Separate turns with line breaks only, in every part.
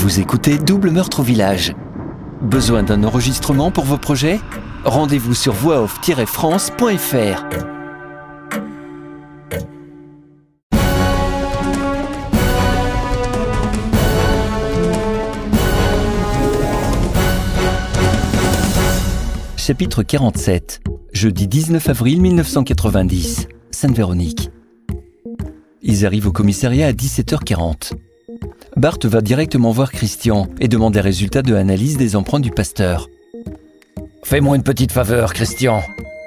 Vous écoutez Double Meurtre au Village. Besoin d'un enregistrement pour vos projets? Rendez-vous sur voixoff-france.fr. Chapitre 47. Jeudi 19 avril 1990. Sainte-Véronique. Ils arrivent au commissariat à 17h40. Bart va directement voir Christian et demande les résultats de l'analyse des empreintes du pasteur.
Fais-moi une petite faveur, Christian.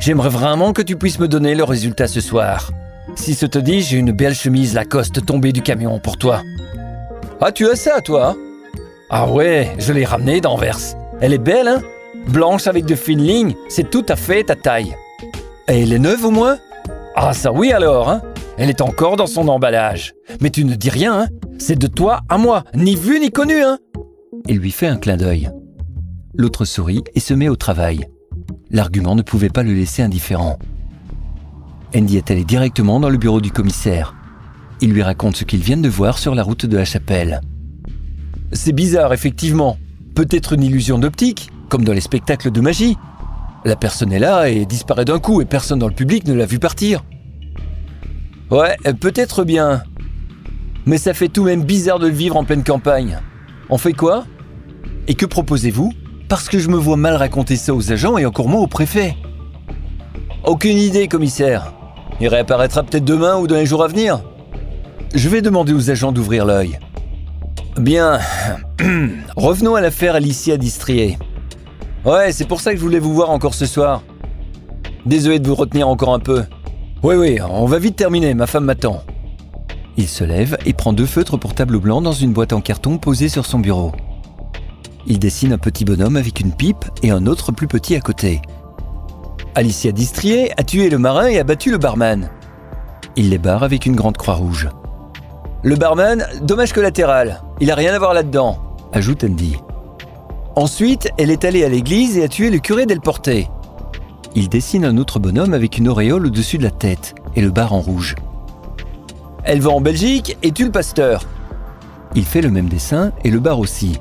J'aimerais vraiment que tu puisses me donner le résultat ce soir. Si ce te dit, j'ai une belle chemise Lacoste tombée du camion pour toi. Ah, tu as ça, toi? Ah ouais, je l'ai ramenée d'Anvers. Elle est belle, hein? Blanche avec de fines lignes, c'est tout à fait ta taille.
Et elle est neuve au moins?
Ah ça oui alors, hein? Elle est encore dans son emballage. Mais tu ne dis rien, hein? C'est de toi à moi, ni vu ni connu, hein
Il lui fait un clin d'œil. L'autre sourit et se met au travail. L'argument ne pouvait pas le laisser indifférent. Andy est allé directement dans le bureau du commissaire. Il lui raconte ce qu'ils viennent de voir sur la route de la chapelle.
C'est bizarre, effectivement. Peut-être une illusion d'optique, comme dans les spectacles de magie. La personne est là et disparaît d'un coup et personne dans le public ne l'a vu partir. Ouais, peut-être bien. Mais ça fait tout de même bizarre de le vivre en pleine campagne. On fait quoi?
Et que proposez-vous? Parce que je me vois mal raconter ça aux agents et encore moins au préfet.
Aucune idée, commissaire. Il réapparaîtra peut-être demain ou dans les jours à venir.
Je vais demander aux agents d'ouvrir l'œil.
Bien. Revenons à l'affaire Alicia Distrier. Ouais, c'est pour ça que je voulais vous voir encore ce soir. Désolé de vous retenir encore un peu. Oui, oui, on va vite terminer, ma femme m'attend.
Il se lève et prend deux feutres pour tableau blanc dans une boîte en carton posée sur son bureau. Il dessine un petit bonhomme avec une pipe et un autre plus petit à côté.
Alicia Distrier a tué le marin et a battu le barman.
Il les barre avec une grande croix rouge.
Le barman, dommage collatéral. Il a rien à voir là-dedans, ajoute Andy. Ensuite, elle est allée à l'église et a tué le curé d'El Porte.
Il dessine un autre bonhomme avec une auréole au-dessus de la tête et le barre en rouge.
Elle va en Belgique et tue le pasteur.
Il fait le même dessin et le barre aussi.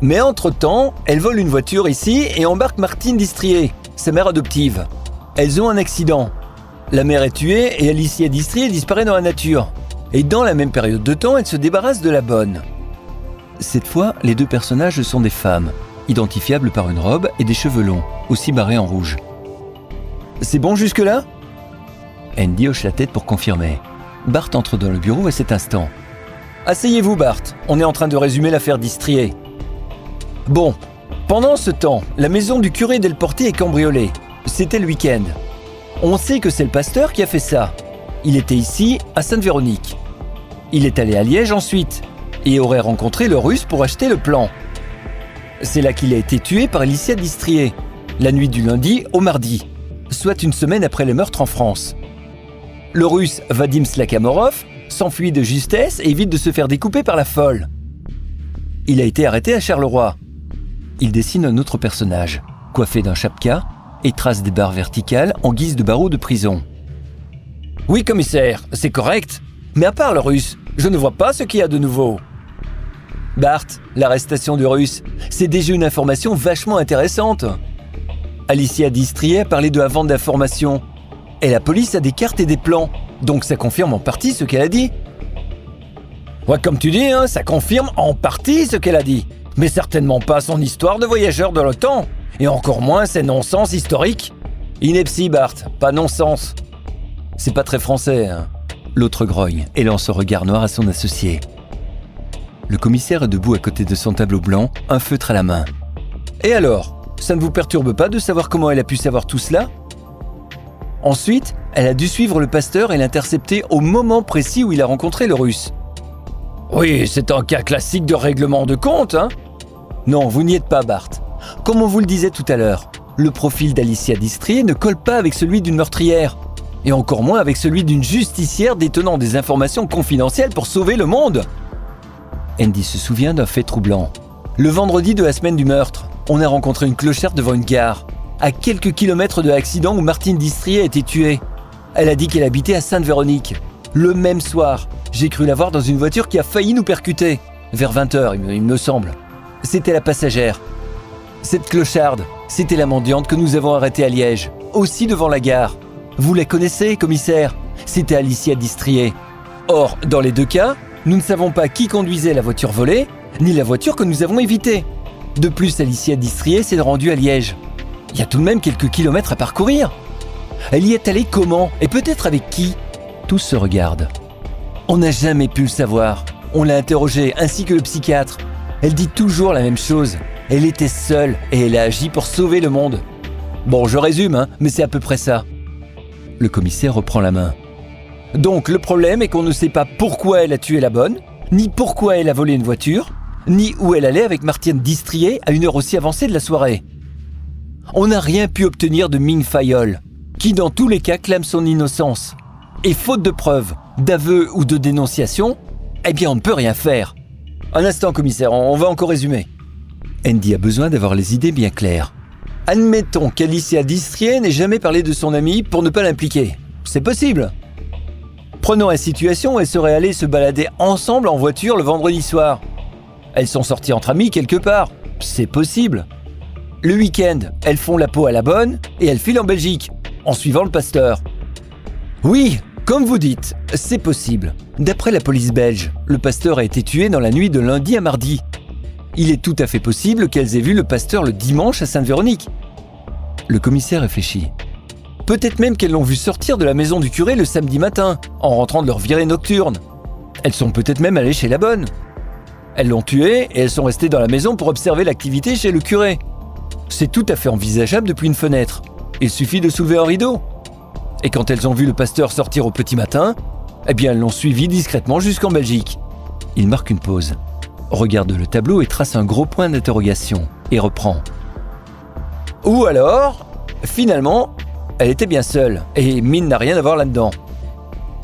Mais entre-temps, elle vole une voiture ici et embarque Martine Distrier, sa mère adoptive. Elles ont un accident. La mère est tuée et Alicia Distrier disparaît dans la nature. Et dans la même période de temps, elle se débarrasse de la bonne.
Cette fois, les deux personnages sont des femmes, identifiables par une robe et des cheveux longs, aussi barrés en rouge.
C'est bon jusque-là?
Andy hoche la tête pour confirmer. Bart entre dans le bureau à cet instant.
Asseyez-vous, Bart. On est en train de résumer l'affaire d'Istrier. Bon, pendant ce temps, la maison du curé Del Porte est cambriolée. C'était le week-end. On sait que c'est le pasteur qui a fait ça. Il était ici, à Sainte-Véronique. Il est allé à Liège ensuite, et aurait rencontré le russe pour acheter le plan. C'est là qu'il a été tué par Alicia Distrier, la nuit du lundi au mardi, soit une semaine après le meurtre en France. Le russe Vadim Slakhamorov s'enfuit de justesse et évite de se faire découper par la folle. Il a été arrêté à Charleroi.
Il dessine un autre personnage, coiffé d'un chapka et trace des barres verticales en guise de barreau de prison.
Oui, commissaire, c'est correct. Mais à part le russe, je ne vois pas ce qu'il y a de nouveau. Bart, l'arrestation du russe, c'est déjà une information vachement intéressante. Alicia Distrier parlé de la vente d'informations. Et la police a des cartes et des plans, donc ça confirme en partie ce qu'elle a dit. Ouais, comme tu dis, hein, ça confirme en partie ce qu'elle a dit, mais certainement pas son histoire de voyageur de l'OTAN, et encore moins ses non-sens historiques. Ineptie, Bart, pas non-sens.
C'est pas très français, hein. L'autre grogne et lance un regard noir à son associé. Le commissaire est debout à côté de son tableau blanc, un feutre à la main.
Et alors Ça ne vous perturbe pas de savoir comment elle a pu savoir tout cela? Ensuite, elle a dû suivre le pasteur et l'intercepter au moment précis où il a rencontré le russe. Oui, c'est un cas classique de règlement de compte, hein Non, vous n'y êtes pas, Bart. Comme on vous le disait tout à l'heure, le profil d'Alicia Distrier ne colle pas avec celui d'une meurtrière, et encore moins avec celui d'une justicière détenant des informations confidentielles pour sauver le monde.
Andy se souvient d'un fait troublant.
Le vendredi de la semaine du meurtre, on a rencontré une clochère devant une gare, à quelques kilomètres de l'accident où Martine Distrier a été tuée. Elle a dit qu'elle habitait à Sainte-Véronique. Le même soir, j'ai cru la voir dans une voiture qui a failli nous percuter. vers 20h, il me semble. C'était la passagère. Cette clocharde, c'était la mendiante que nous avons arrêtée à Liège, aussi devant la gare. Vous la connaissez, commissaire? C'était Alicia Distrier. Or, dans les deux cas, nous ne savons pas qui conduisait la voiture volée, ni la voiture que nous avons évitée. De plus, Alicia Distrier s'est rendue à Liège. Il y a tout de même quelques kilomètres à parcourir. Elle y est allée comment Et peut-être avec qui? Tous se regardent. On n'a jamais pu le savoir. On l'a interrogée, ainsi que le psychiatre. Elle dit toujours la même chose. Elle était seule et elle a agi pour sauver le monde. Bon, je résume, hein, mais c'est à peu près ça. Le commissaire reprend la main. Donc le problème est qu'on ne sait pas pourquoi elle a tué la bonne, ni pourquoi elle a volé une voiture, ni où elle allait avec Martienne Distrier à une heure aussi avancée de la soirée. On n'a rien pu obtenir de Ming Fayol, qui dans tous les cas clame son innocence. Et faute de preuves, d'aveux ou de dénonciation, eh bien on ne peut rien faire. Un instant commissaire, on va encore résumer. Andy a besoin d'avoir les idées bien claires. Admettons qu'Alicia Distrier n'ait jamais parlé de son ami pour ne pas l'impliquer. C'est possible. Prenons la situation, elles seraient allées se balader ensemble en voiture le vendredi soir. Elles sont sorties entre amis quelque part. C'est possible. Le week-end, elles font la peau à la bonne et elles filent en Belgique, en suivant le pasteur. Oui, comme vous dites, c'est possible. D'après la police belge, le pasteur a été tué dans la nuit de lundi à mardi. Il est tout à fait possible qu'elles aient vu le pasteur le dimanche à Sainte-Véronique. Le commissaire réfléchit. Peut-être même qu'elles l'ont vu sortir de la maison du curé le samedi matin, en rentrant de leur virée nocturne. Elles sont peut-être même allées chez la bonne. Elles l'ont tué et elles sont restées dans la maison pour observer l'activité chez le curé. C'est tout à fait envisageable depuis une fenêtre. Il suffit de soulever un rideau. Et quand elles ont vu le pasteur sortir au petit matin, eh bien elles l'ont suivi discrètement jusqu'en Belgique. Il marque une pause, regarde le tableau et trace un gros point d'interrogation, et reprend. Ou alors, finalement, elle était bien seule, et Mine n'a rien à voir là-dedans.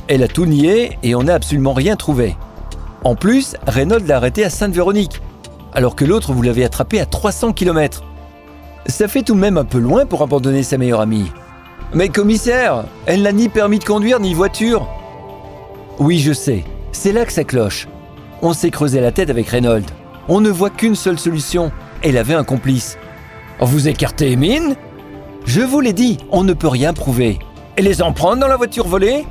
Elle a tout nié et on n'a absolument rien trouvé. En plus, Reynolds l'a arrêté à Sainte-Véronique, alors que l'autre vous l'avez attrapé à 300 km. Ça fait tout de même un peu loin pour abandonner sa meilleure amie. Mais commissaire, elle n'a ni permis de conduire ni voiture. Oui, je sais, c'est là que ça cloche. On s'est creusé la tête avec Reynolds. On ne voit qu'une seule solution. Elle avait un complice. Vous écartez Mine Je vous l'ai dit, on ne peut rien prouver. Et les empreintes dans la voiture volée?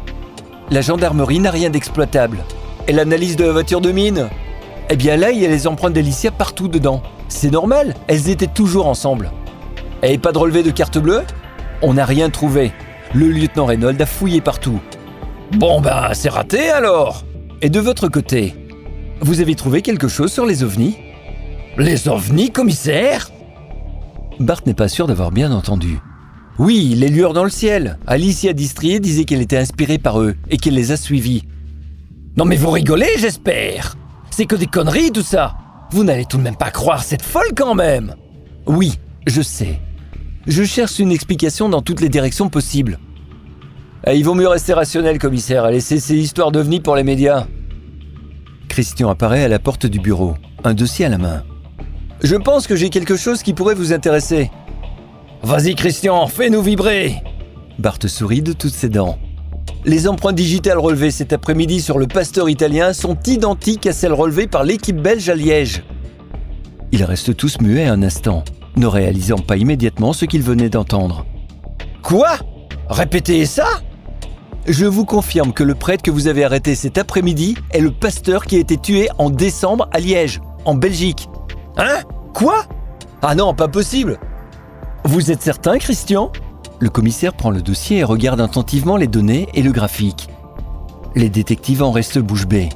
La gendarmerie n'a rien d'exploitable. Et l'analyse de la voiture de Mine? Eh bien là, il y a les empreintes d'Alicia partout dedans. C'est normal, elles étaient toujours ensemble. Et pas de relevé de carte bleue? On n'a rien trouvé. Le lieutenant Reynolds a fouillé partout. Bon ben, c'est raté alors Et de votre côté, vous avez trouvé quelque chose sur les ovnis? Les ovnis, commissaire? Bart n'est pas sûr d'avoir bien entendu. Oui, les lueurs dans le ciel. Alicia Distrier disait qu'elle était inspirée par eux et qu'elle les a suivis. Non mais vous rigolez, j'espère C'est que des conneries tout ça Vous n'allez tout de même pas croire cette folle quand même Oui, je sais. Je cherche une explication dans toutes les directions possibles. Eh, il vaut mieux rester rationnel, commissaire, et laisser ces histoires d'ovnis pour les médias. Christian apparaît à la porte du bureau, un dossier à la main. Je pense que j'ai quelque chose qui pourrait vous intéresser. Vas-y Christian, fais-nous vibrer Bart sourit de toutes ses dents. Les empreintes digitales relevées cet après-midi sur le pasteur italien sont identiques à celles relevées par l'équipe belge à Liège. Ils restent tous muets un instant, ne réalisant pas immédiatement ce qu'ils venaient d'entendre. Quoi? Répétez ça Je vous confirme que le prêtre que vous avez arrêté cet après-midi est le pasteur qui a été tué en décembre à Liège, en Belgique. Hein? Quoi? Ah non, pas possible Vous êtes certain, Christian? Le commissaire prend le dossier et regarde attentivement les données et le graphique. Les détectives en restent bouche bée.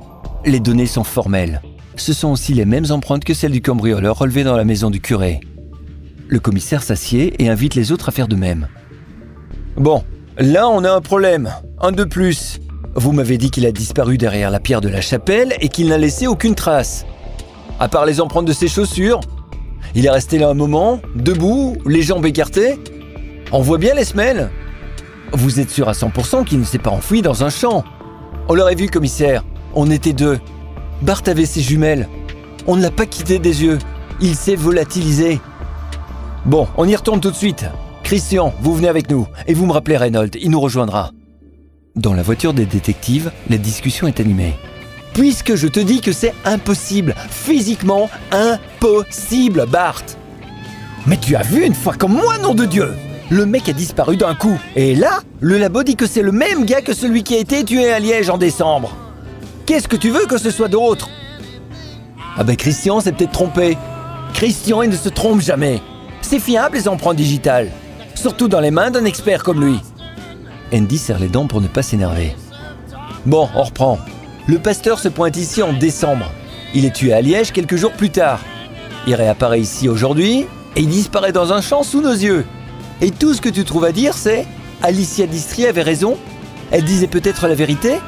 Les données sont formelles. Ce sont aussi les mêmes empreintes que celles du cambrioleur relevées dans la maison du curé. Le commissaire s'assied et invite les autres à faire de même. Bon, là on a un problème. Un de plus. Vous m'avez dit qu'il a disparu derrière la pierre de la chapelle et qu'il n'a laissé aucune trace. À part les empreintes de ses chaussures, il est resté là un moment, debout, les jambes écartées. On voit bien les semelles. Vous êtes sûr à 100% qu'il ne s'est pas enfui dans un champ. On l'aurait vu, commissaire. On était deux. Bart avait ses jumelles. On ne l'a pas quitté des yeux. Il s'est volatilisé. Bon, on y retourne tout de suite. Christian, vous venez avec nous et vous me rappelez Reynolds, il nous rejoindra. Dans la voiture des détectives, la discussion est animée. Puisque je te dis que c'est impossible, physiquement impossible, Bart. Mais tu as vu une fois comme moi, nom de Dieu Le mec a disparu d'un coup. Et là, le labo dit que c'est le même gars que celui qui a été tué à Liège en décembre. Qu'est-ce que tu veux que ce soit d'autre? Ah ben Christian s'est peut-être trompé. Christian, il ne se trompe jamais. C'est fiable les empreintes digitales. Surtout dans les mains d'un expert comme lui.
Andy serre les dents pour ne pas s'énerver.
Bon, on reprend. Le pasteur se pointe ici en décembre. Il est tué à Liège quelques jours plus tard. Il réapparaît ici aujourd'hui et il disparaît dans un champ sous nos yeux. Et tout ce que tu trouves à dire, c'est Alicia Distri avait raison Elle disait peut-être la vérité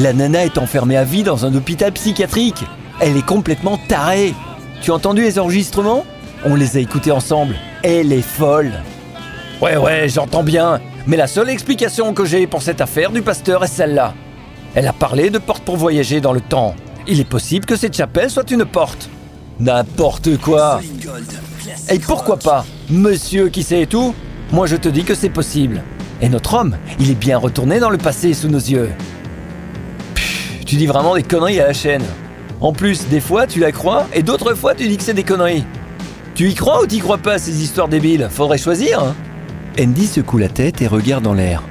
La nana est enfermée à vie dans un hôpital psychiatrique. Elle est complètement tarée. Tu as entendu les enregistrements? On les a écoutés ensemble. Elle est folle. Ouais, ouais, j'entends bien. Mais la seule explication que j'ai pour cette affaire du pasteur est celle-là. Elle a parlé de porte pour voyager dans le temps. Il est possible que cette chapelle soit une porte. N'importe quoi. Et pourquoi pas? Monsieur qui sait tout? Moi je te dis que c'est possible. Et notre homme, il est bien retourné dans le passé sous nos yeux. tu dis vraiment des conneries à la chaîne. En plus, des fois tu la crois et d'autres fois tu dis que c'est des conneries. Tu y crois ou t'y crois pas ces histoires débiles? Faudrait choisir. Hein
Andy secoue la tête et regarde en l'air.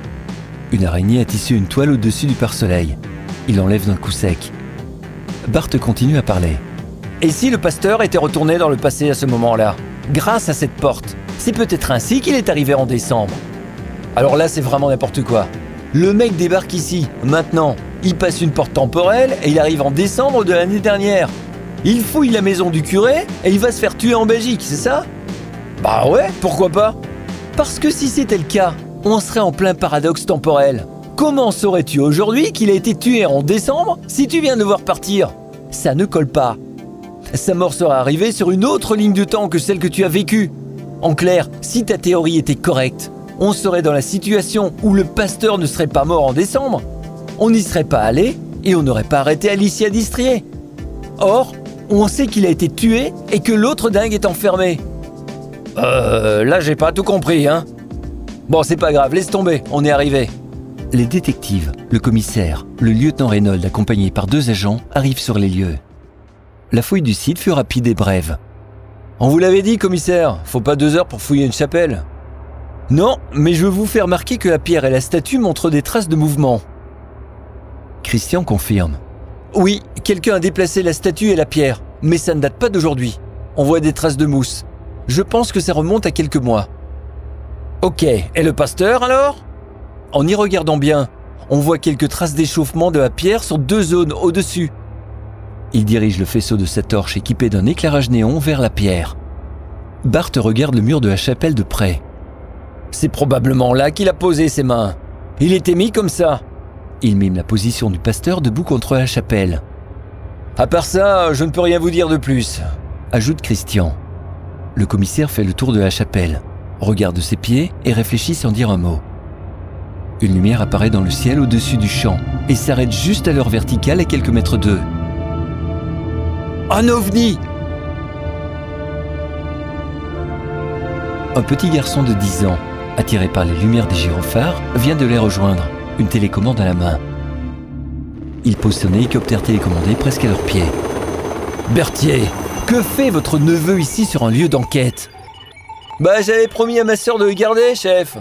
Une araignée a tissé une toile au-dessus du pare-soleil. Il enlève d'un coup sec. Bart continue à parler.
Et si le pasteur était retourné dans le passé à ce moment-là? Grâce à cette porte. C'est peut-être ainsi qu'il est arrivé en décembre. Alors là, c'est vraiment n'importe quoi. Le mec débarque ici, maintenant. Il passe une porte temporelle et il arrive en décembre de l'année dernière. Il fouille la maison du curé et il va se faire tuer en Belgique, c'est ça? Bah ouais, pourquoi pas? Parce que si c'était le cas, on serait en plein paradoxe temporel. Comment saurais-tu aujourd'hui qu'il a été tué en décembre si tu viens de voir partir? Ça ne colle pas. Sa mort serait arrivée sur une autre ligne de temps que celle que tu as vécue. En clair, si ta théorie était correcte, on serait dans la situation où le pasteur ne serait pas mort en décembre, on n'y serait pas allé et on n'aurait pas arrêté Alicia Distrier. Or, on sait qu'il a été tué et que l'autre dingue est enfermé. Euh, là j'ai pas tout compris, hein. Bon, c'est pas grave, laisse tomber, on est arrivé.
Les détectives, le commissaire, le lieutenant Reynolds accompagné par deux agents arrivent sur les lieux. La fouille du site fut rapide et brève.
On vous l'avait dit, commissaire, faut pas deux heures pour fouiller une chapelle. Non, mais je veux vous faire remarquer que la pierre et la statue montrent des traces de mouvement.
Christian confirme.
Oui, quelqu'un a déplacé la statue et la pierre, mais ça ne date pas d'aujourd'hui. On voit des traces de mousse. Je pense que ça remonte à quelques mois. Ok, et le pasteur alors? En y regardant bien, on voit quelques traces d'échauffement de la pierre sur deux zones au-dessus.
Il dirige le faisceau de sa torche équipé d'un éclairage néon vers la pierre. Bart regarde le mur de la chapelle de près.
C'est probablement là qu'il a posé ses mains. Il était mis comme ça.
Il mime la position du pasteur debout contre la chapelle.
À part ça, je ne peux rien vous dire de plus,
ajoute Christian. Le commissaire fait le tour de la chapelle regarde ses pieds et réfléchit sans dire un mot. Une lumière apparaît dans le ciel au-dessus du champ et s'arrête juste à l'heure verticale à quelques mètres d'eux.
Un ovni
Un petit garçon de 10 ans, attiré par les lumières des gyrophares, vient de les rejoindre, une télécommande à la main. Il pose son hélicoptère télécommandé presque à leurs pieds.
Berthier, que fait votre neveu ici sur un lieu d'enquête? Bah j'avais promis à ma sœur de le garder, chef.